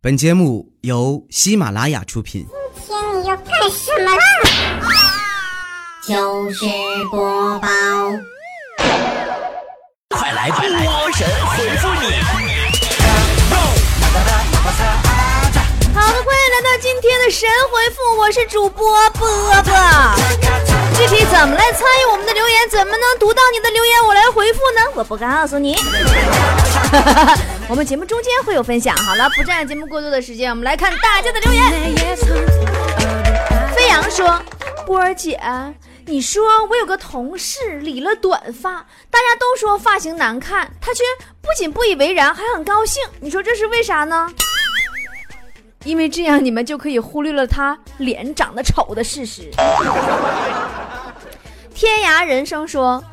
本节目由喜马拉雅出品。今天你要干什么啦？就是播报，快来快来，波神回复你。好的，欢迎来到今天的神回复，我是主播波波。具体怎么来参与我们的留言，怎么能读到你的留言，我来回复呢？我不告诉你。我们节目中间会有分享。好了，不占用节目过多的时间，我们来看大家的留言。飞扬说：“波儿姐，你说我有个同事理了短发，大家都说发型难看，他却不仅不以为然，还很高兴。你说这是为啥呢？”因为这样，你们就可以忽略了他脸长得丑的事实。天涯人生说：“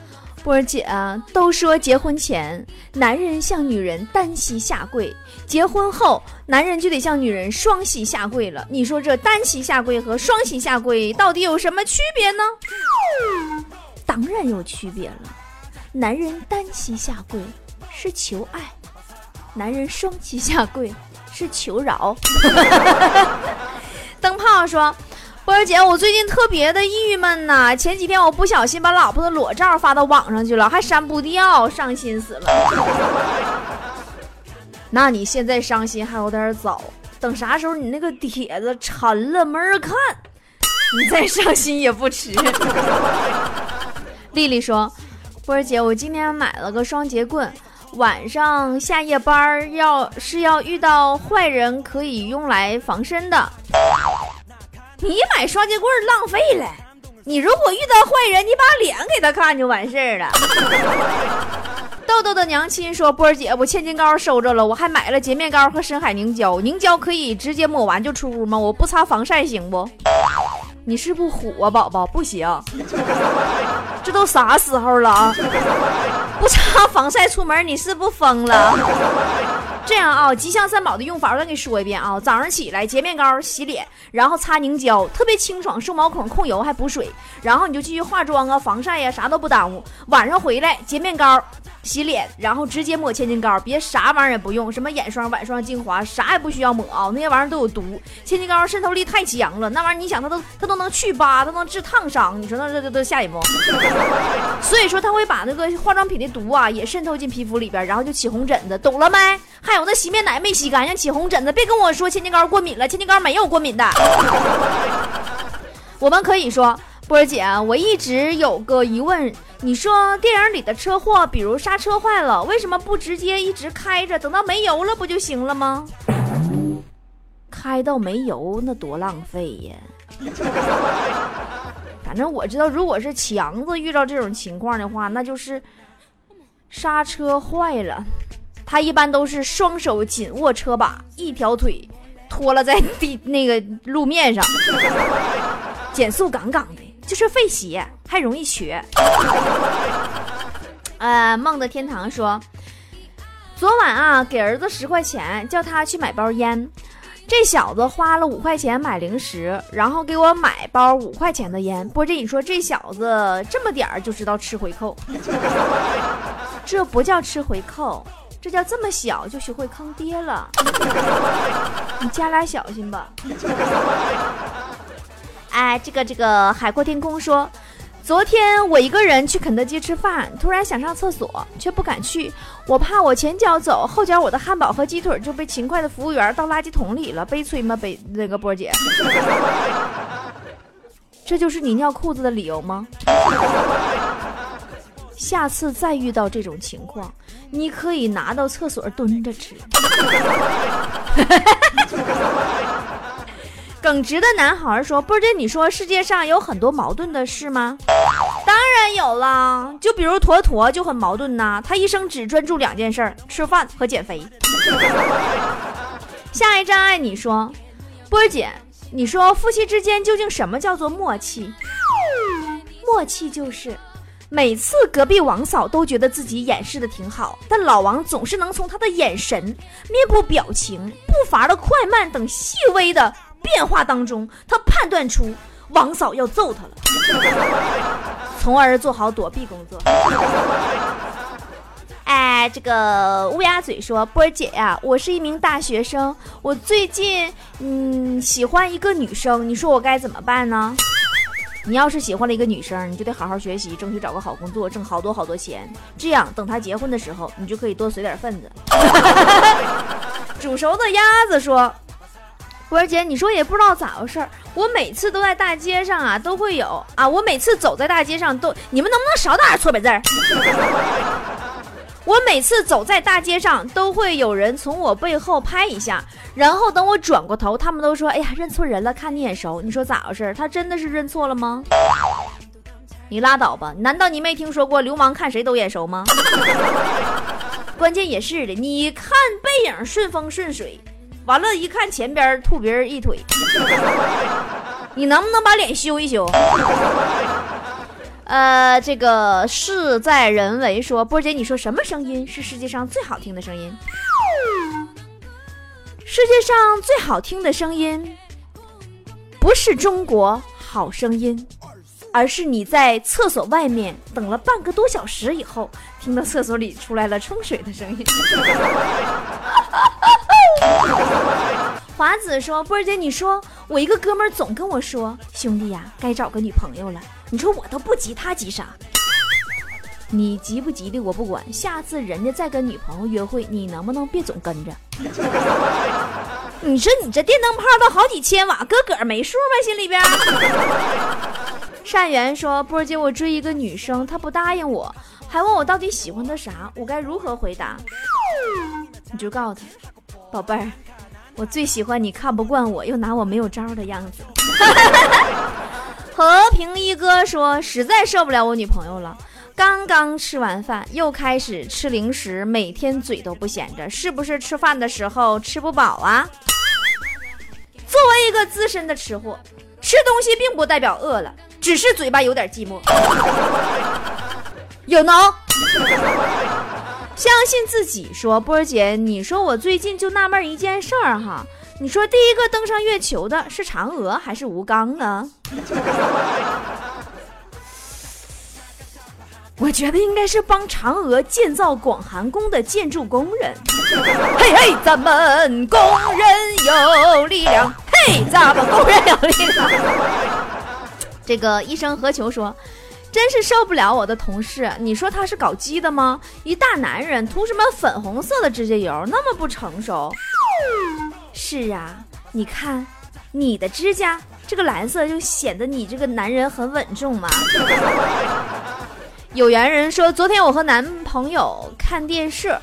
波儿姐，都说结婚前男人向女人单膝下跪，结婚后男人就得向女人双膝下跪了。你说这单膝下跪和双膝下跪到底有什么区别呢？当然有区别了。男人单膝下跪是求爱，男人双膝下跪。”是求饶。灯泡说：“波儿姐，我最近特别的郁闷呐。前几天我不小心把老婆的裸照发到网上去了，还删不掉，伤心死了。那你现在伤心还有点早，等啥时候你那个帖子沉了没人看，你再伤心也不迟。”丽丽说：“波儿姐，我今天买了个双节棍。”晚上下夜班要是要遇到坏人，可以用来防身的。你买双节棍浪费了，你如果遇到坏人，你把脸给他看就完事儿了。豆豆的娘亲说：“波儿姐，我千金膏收着了，我还买了洁面膏和深海凝胶，凝胶可以直接抹完就出屋吗？我不擦防晒行不？你是不虎啊，宝宝？不行，这都啥时候了啊？”不擦防晒出门，你是不疯了？这样啊，吉祥三宝的用法我再给你说一遍啊。早上起来洁面膏洗脸，然后擦凝胶，特别清爽，收毛孔，控油还补水。然后你就继续化妆啊，防晒呀，啥都不耽误。晚上回来洁面膏洗脸，然后直接抹千金膏，别啥玩意儿也不用，什么眼霜、晚霜、精华，啥也不需要抹啊，那些玩意儿都有毒。千金膏渗透力太强了，那玩意儿你想它都它都能去疤，它能治烫伤，你说那这这都吓人不？所以说它会把那个化妆品的毒啊也渗透进皮肤里边，然后就起红疹子，懂了没？还有那洗面奶没洗干净起红疹子，别跟我说千金膏过敏了，千金膏没有过敏的。我们可以说，波儿姐，我一直有个疑问，你说电影里的车祸，比如刹车坏了，为什么不直接一直开着，等到没油了不就行了吗？开到没油那多浪费呀！反正我知道，如果是强子遇到这种情况的话，那就是刹车坏了。他一般都是双手紧握车把，一条腿拖了在地那个路面上，减速杠杠的，就是费鞋，还容易瘸。呃，梦的天堂说，昨晚啊，给儿子十块钱，叫他去买包烟，这小子花了五块钱买零食，然后给我买包五块钱的烟。波姐，你说这小子这么点儿就知道吃回扣，这不叫吃回扣。这叫这么小就学会坑爹了，你家俩小心吧。哎，这个这个海阔天空说，昨天我一个人去肯德基吃饭，突然想上厕所，却不敢去，我怕我前脚走，后脚我的汉堡和鸡腿就被勤快的服务员倒垃圾桶里了，悲催吗？悲那个波姐，这就是你尿裤子的理由吗？下次再遇到这种情况，你可以拿到厕所蹲着吃。耿直的男孩说：“波姐，你说世界上有很多矛盾的事吗？当然有了，就比如坨坨就很矛盾呐，他一生只专注两件事：吃饭和减肥。”下一站爱你说：“波姐，你说夫妻之间究竟什么叫做默契？默契就是。”每次隔壁王嫂都觉得自己掩饰的挺好，但老王总是能从他的眼神、面部表情、步伐的快慢等细微的变化当中，他判断出王嫂要揍他了，从而做好躲避工作。哎。这个乌鸦嘴说：“波儿姐呀，我是一名大学生，我最近嗯喜欢一个女生，你说我该怎么办呢？你要是喜欢了一个女生，你就得好好学习，争取找个好工作，挣好多好多钱，这样等她结婚的时候，你就可以多随点份子。”煮熟的鸭子说：“波儿姐，你说也不知道咋回事儿，我每次都在大街上啊，都会有啊，我每次走在大街上都，你们能不能少打点错别字儿？” 我每次走在大街上，都会有人从我背后拍一下，然后等我转过头，他们都说：“哎呀，认错人了，看你眼熟。”你说咋回事？他真的是认错了吗？你拉倒吧！难道你没听说过流氓看谁都眼熟吗？关键也是的，你看背影顺风顺水，完了，一看前边吐别人一腿，你能不能把脸修一修？呃，这个事在人为。说波姐，你说什么声音是世界上最好听的声音？世界上最好听的声音，不是中国好声音，而是你在厕所外面等了半个多小时以后，听到厕所里出来了冲水的声音。华子说：“波儿姐，你说我一个哥们儿总跟我说，兄弟呀，该找个女朋友了。你说我都不急，他急啥？你急不急的我不管，下次人家再跟女朋友约会，你能不能别总跟着？你说你这电灯泡都好几千瓦，个个没数吗？心里边？”善缘说：“波儿姐，我追一个女生，她不答应我，还问我到底喜欢她啥，我该如何回答？你就告诉她，宝贝儿。”我最喜欢你看不惯我又拿我没有招的样子。和平一哥说，实在受不了我女朋友了，刚刚吃完饭又开始吃零食，每天嘴都不闲着，是不是吃饭的时候吃不饱啊？作为一个资深的吃货，吃东西并不代表饿了，只是嘴巴有点寂寞。有能。相信自己说，波儿姐，你说我最近就纳闷一件事儿哈，你说第一个登上月球的是嫦娥还是吴刚呢？我觉得应该是帮嫦娥建造广寒宫的建筑工人。嘿嘿，咱们工人有力量，嘿，咱们工人有力量。这个医生何求说。真是受不了我的同事，你说他是搞基的吗？一大男人涂什么粉红色的指甲油，那么不成熟。是啊，你看你的指甲这个蓝色，就显得你这个男人很稳重嘛。有缘人说，昨天我和男朋友看电视，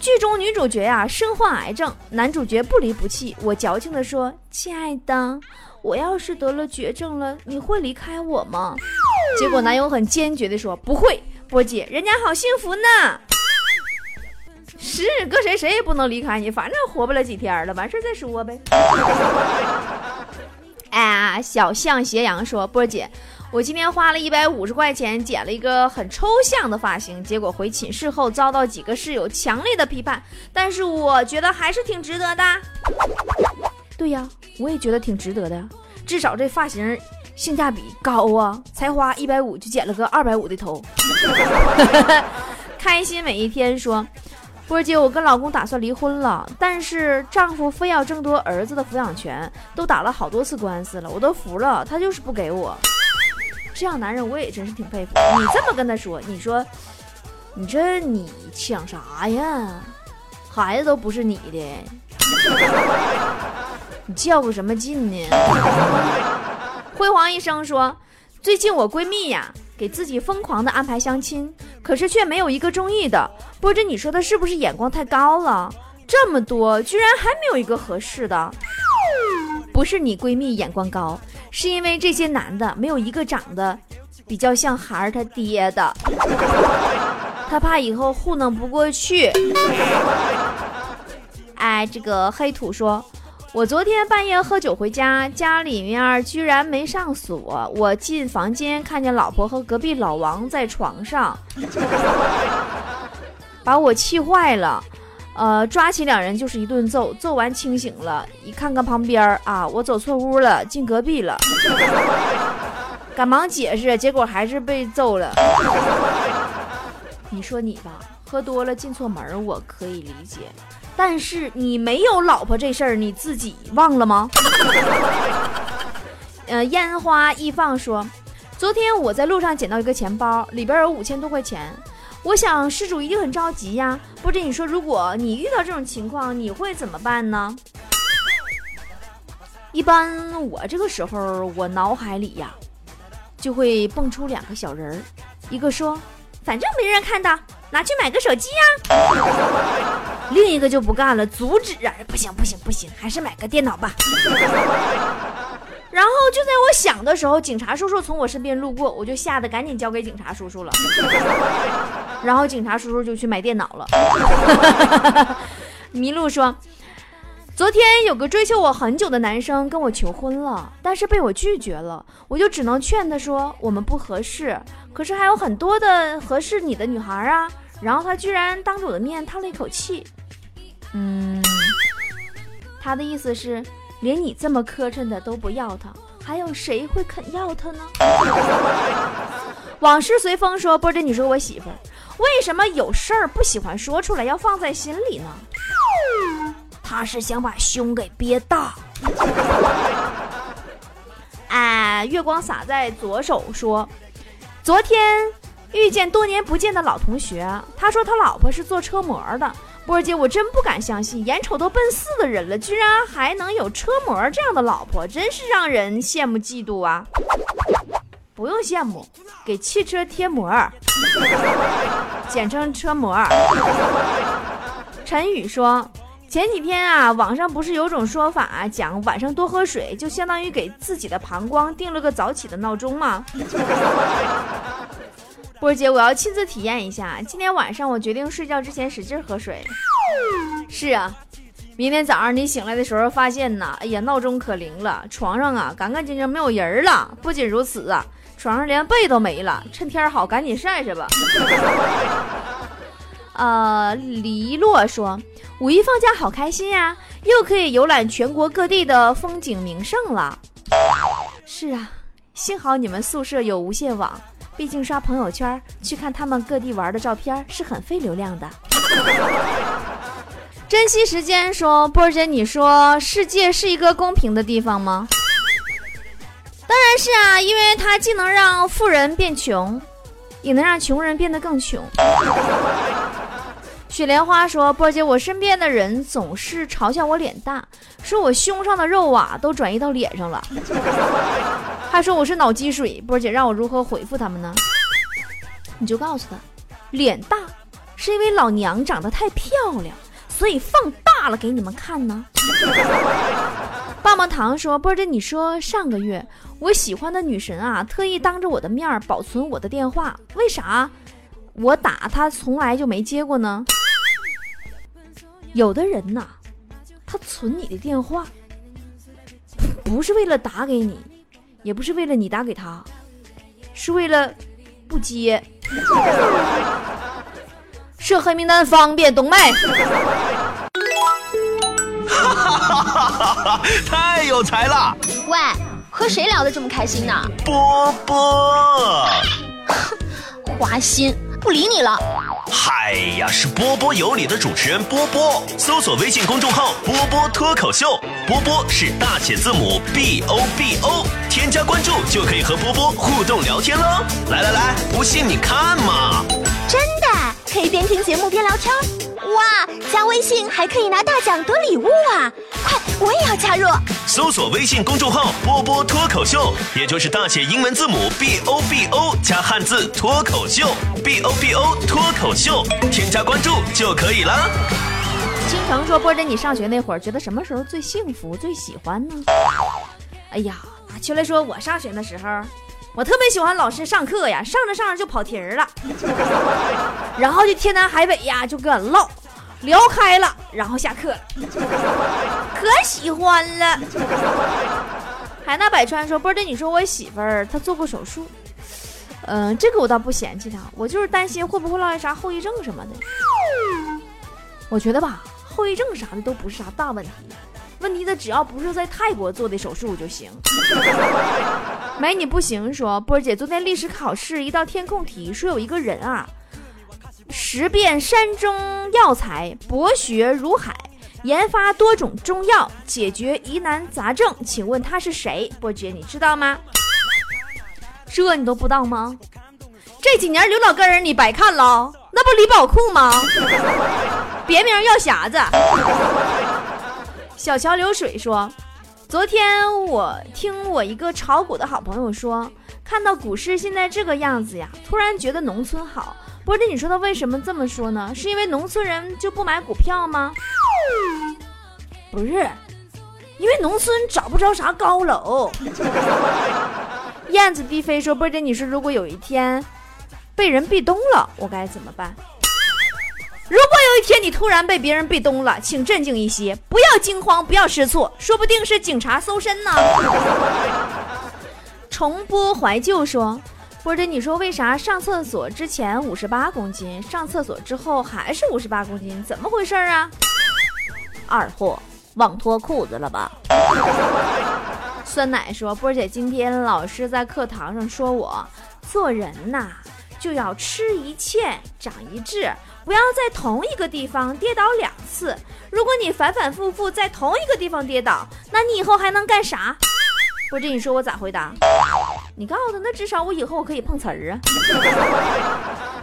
剧中女主角呀身患癌症，男主角不离不弃。我矫情的说，亲爱的，我要是得了绝症了，你会离开我吗？结果男友很坚决地说：“不会，波姐，人家好幸福呢。是，搁谁谁也不能离开你，反正活不了几天了，完事再说呗。”哎，小象斜阳说：“波姐，我今天花了一百五十块钱剪了一个很抽象的发型，结果回寝室后遭到几个室友强烈的批判，但是我觉得还是挺值得的。对呀，我也觉得挺值得的，至少这发型。”性价比高啊！才花一百五就剪了个二百五的头，开心每一天。说，波儿姐，我跟老公打算离婚了，但是丈夫非要争夺儿子的抚养权，都打了好多次官司了，我都服了，他就是不给我。这样男人我也真是挺佩服。你这么跟他说，你说，你这你想啥呀？孩子都不是你的，你较个什么劲呢？辉煌一生说：“最近我闺蜜呀，给自己疯狂的安排相亲，可是却没有一个中意的。波知，你说她是不是眼光太高了？这么多，居然还没有一个合适的？不是你闺蜜眼光高，是因为这些男的没有一个长得比较像孩儿他爹的，他怕以后糊弄不过去。”哎，这个黑土说。我昨天半夜喝酒回家，家里面居然没上锁。我进房间看见老婆和隔壁老王在床上，把我气坏了。呃，抓起两人就是一顿揍。揍完清醒了，一看看旁边啊，我走错屋了，进隔壁了。赶忙解释，结果还是被揍了。你说你吧，喝多了进错门，我可以理解。但是你没有老婆这事儿，你自己忘了吗？呃，烟花易放说，昨天我在路上捡到一个钱包，里边有五千多块钱。我想失主一定很着急呀。波姐，你说如果你遇到这种情况，你会怎么办呢？一般我这个时候，我脑海里呀，就会蹦出两个小人儿，一个说，反正没人看到，拿去买个手机呀。另一个就不干了，阻止啊，不行不行不行，还是买个电脑吧。然后就在我想的时候，警察叔叔从我身边路过，我就吓得赶紧交给警察叔叔了。然后警察叔叔就去买电脑了。麋鹿说：“昨天有个追求我很久的男生跟我求婚了，但是被我拒绝了，我就只能劝他说我们不合适。可是还有很多的合适你的女孩啊。然后他居然当着我的面叹了一口气，嗯，他的意思是。”连你这么磕碜的都不要他，还有谁会肯要他呢？往事随风说，波姐，你说我媳妇儿为什么有事儿不喜欢说出来，要放在心里呢？他是想把胸给憋大。哎，月光洒在左手说，昨天遇见多年不见的老同学，他说他老婆是做车模的。波儿姐，我真不敢相信，眼瞅都奔四的人了，居然还能有车模这样的老婆，真是让人羡慕嫉妒啊！不用羡慕，给汽车贴膜，简称车模。陈宇说，前几天啊，网上不是有种说法，讲晚上多喝水就相当于给自己的膀胱定了个早起的闹钟吗？波姐，我要亲自体验一下。今天晚上我决定睡觉之前使劲喝水。是啊，明天早上你醒来的时候发现呐，哎呀，闹钟可灵了，床上啊干干净净没有人了。不仅如此啊，床上连被都没了。趁天好，赶紧晒晒吧。呃，黎洛说，五一放假好开心呀，又可以游览全国各地的风景名胜了。是啊，幸好你们宿舍有无线网。毕竟刷朋友圈去看他们各地玩的照片是很费流量的。珍惜时间说，波儿姐，你说世界是一个公平的地方吗？当然是啊，因为它既能让富人变穷，也能让穷人变得更穷。雪莲花说，波儿姐，我身边的人总是嘲笑我脸大，说我胸上的肉啊都转移到脸上了。他说我是脑积水，波姐让我如何回复他们呢？你就告诉他，脸大是因为老娘长得太漂亮，所以放大了给你们看呢。棒棒糖说，波姐，你说上个月我喜欢的女神啊，特意当着我的面保存我的电话，为啥我打她从来就没接过呢？有的人呐，他存你的电话，不是为了打给你。也不是为了你打给他，是为了不接。设黑名单方便，懂没？哈哈哈哈哈！太有才了！喂，和谁聊得这么开心呢？波波，花心，不理你了。嗨呀，是波波有理的主持人波波，搜索微信公众号“波波脱口秀”，波波是大写字母 B O B O，添加关注就可以和波波互动聊天喽。来来来，不信你看嘛，真的可以边听节目边聊天，哇，加微信还可以拿大奖得礼物啊！快，我也要加入。搜索微信公众号“波波脱口秀”，也就是大写英文字母 B O B O 加汉字脱口秀，B O B O 脱口秀，添加关注就可以了。倾城说：“波姐，你上学那会儿，觉得什么时候最幸福、最喜欢呢？”哎呀，秋来说：“我上学的时候，我特别喜欢老师上课呀，上着上着就跑题儿了，然后就天南海北呀，就跟俺唠。”聊开了，然后下课了，可喜欢了。海纳百川说：“波儿姐，你说我媳妇儿她做过手术，嗯，这个我倒不嫌弃她，我就是担心会不会落下啥后遗症什么的。我觉得吧，后遗症啥的都不是啥大问题，问题的只要不是在泰国做的手术就行。美女不行说，波姐昨天历史考试一道填空题说有一个人啊。”识遍山中药材，博学如海，研发多种中药，解决疑难杂症。请问他是谁？波姐，你知道吗？这你都不知道吗？这几年刘老根儿你白看了，那不李宝库吗？别名药匣子。小桥流水说，昨天我听我一个炒股的好朋友说，看到股市现在这个样子呀，突然觉得农村好。波姐，你说他为什么这么说呢？是因为农村人就不买股票吗？不是，因为农村找不着啥高楼。燕子低飞说：“波姐，你说如果有一天被人壁咚了，我该怎么办？如果有一天你突然被别人壁咚了，请镇静一些，不要惊慌，不要失措，说不定是警察搜身呢。”重播怀旧说。波姐你说为啥上厕所之前五十八公斤，上厕所之后还是五十八公斤？怎么回事啊？二货忘脱裤子了吧？酸奶说：“波姐，今天老师在课堂上说我做人呐，就要吃一堑长一智，不要在同一个地方跌倒两次。如果你反反复复在同一个地方跌倒，那你以后还能干啥？”波姐，你说我咋回答？你告诉他，那至少我以后我可以碰瓷儿啊。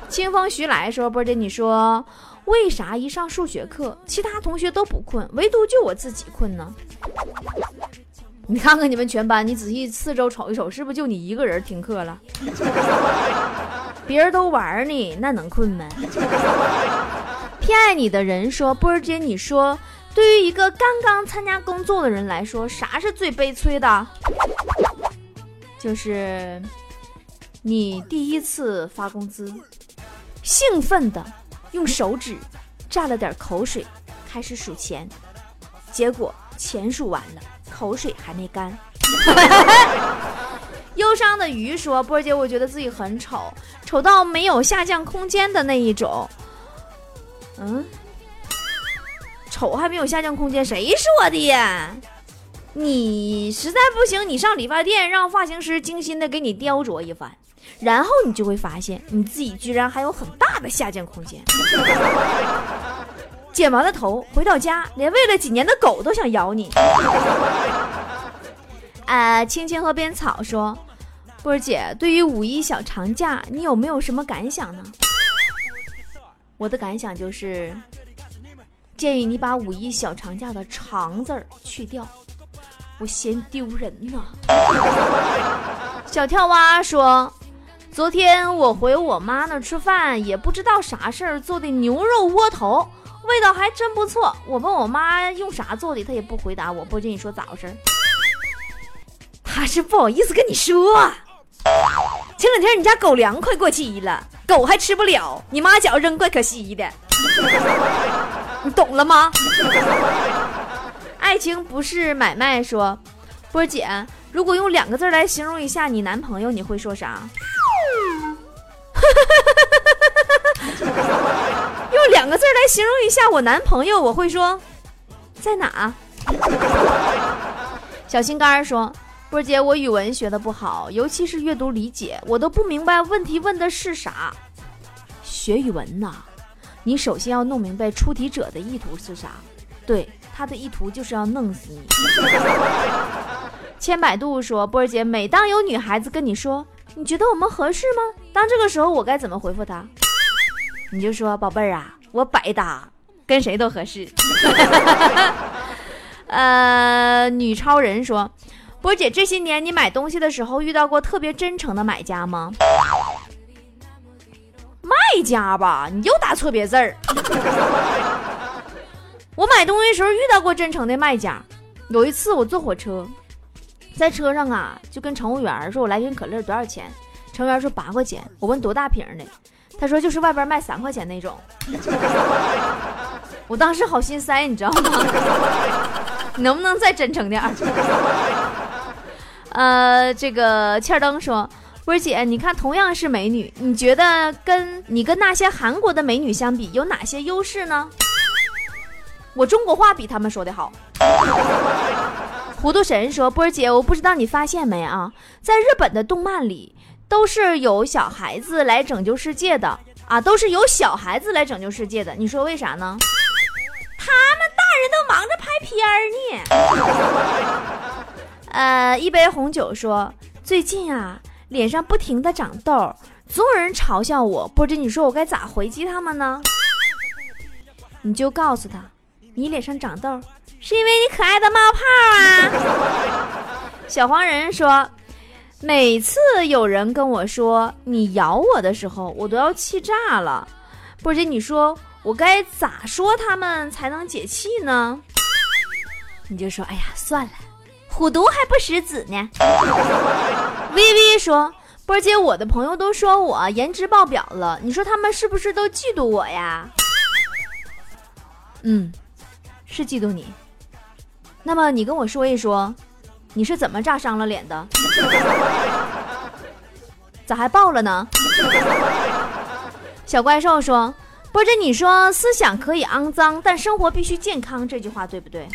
清风徐来说，波姐，你说为啥一上数学课，其他同学都不困，唯独就我自己困呢？你看看你们全班，你仔细四周瞅一瞅，是不是就你一个人听课了？别人都玩呢，那能困吗？偏爱你的人说，波儿姐，你说。对于一个刚刚参加工作的人来说，啥是最悲催的？就是你第一次发工资，兴奋的用手指蘸了点口水，开始数钱，结果钱数完了，口水还没干。忧伤的鱼说：“波姐，我觉得自己很丑，丑到没有下降空间的那一种。”嗯。丑还没有下降空间，谁说的呀？你实在不行，你上理发店让发型师精心的给你雕琢一番，然后你就会发现你自己居然还有很大的下降空间。剪完了头回到家，连喂了几年的狗都想咬你。啊，青青河边草说，波儿姐，对于五一小长假，你有没有什么感想呢？我的感想就是。建议你把五一小长假的“长”字儿去掉，我嫌丢人呐。小跳蛙说：“昨天我回我妈那吃饭，也不知道啥事儿做的牛肉窝头，味道还真不错。我问我妈用啥做的，她也不回答我。波姐你说咋回事？她是不好意思跟你说。前两天你家狗粮快过期了，狗还吃不了，你妈觉扔怪可惜的。”你懂了吗？爱情不是买卖。说，波姐，如果用两个字来形容一下你男朋友，你会说啥？用两个字来形容一下我男朋友，我会说在哪？小心肝说，波姐，我语文学的不好，尤其是阅读理解，我都不明白问题问的是啥。学语文呐。你首先要弄明白出题者的意图是啥，对，他的意图就是要弄死你。千百度说，波儿姐，每当有女孩子跟你说，你觉得我们合适吗？当这个时候我该怎么回复她？你就说，宝贝儿啊，我百搭，跟谁都合适。呃，女超人说，波姐，这些年你买东西的时候遇到过特别真诚的买家吗？卖家吧，你又打错别字儿。我买东西时候遇到过真诚的卖家。有一次我坐火车，在车上啊，就跟乘务员说：“我来瓶可乐多少钱？”乘务员说：“八块钱。”我问多大瓶的，他说：“就是外边卖三块钱那种。”我当时好心塞，你知道吗？你 能不能再真诚点儿？呃，这个切尔登说。波儿姐，你看，同样是美女，你觉得跟你跟那些韩国的美女相比，有哪些优势呢？我中国话比他们说的好。糊涂神说：“波儿姐，我不知道你发现没啊，在日本的动漫里，都是有小孩子来拯救世界的，啊，都是有小孩子来拯救世界的。你说为啥呢？他们大人都忙着拍片儿呢。呃，一杯红酒说，最近啊，脸上不停的长痘，总有人嘲笑我，波姐，你说我该咋回击他们呢？你就告诉他，你脸上长痘，是因为你可爱的冒泡啊。小黄人说。每次有人跟我说你咬我的时候，我都要气炸了。波姐，你说我该咋说他们才能解气呢？你就说，哎呀，算了，虎毒还不食子呢。微微说，波姐，我的朋友都说我颜值爆表了，你说他们是不是都嫉妒我呀？嗯，是嫉妒你。那么你跟我说一说。你是怎么炸伤了脸的？咋还爆了呢？小怪兽说：“波姐你说思想可以肮脏，但生活必须健康，这句话对不对？”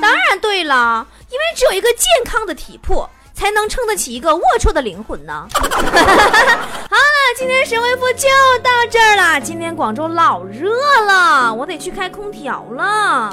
当然对了，因为只有一个健康的体魄，才能撑得起一个龌龊的灵魂呢。好了，今天神回复就到这儿了。今天广州老热了，我得去开空调了。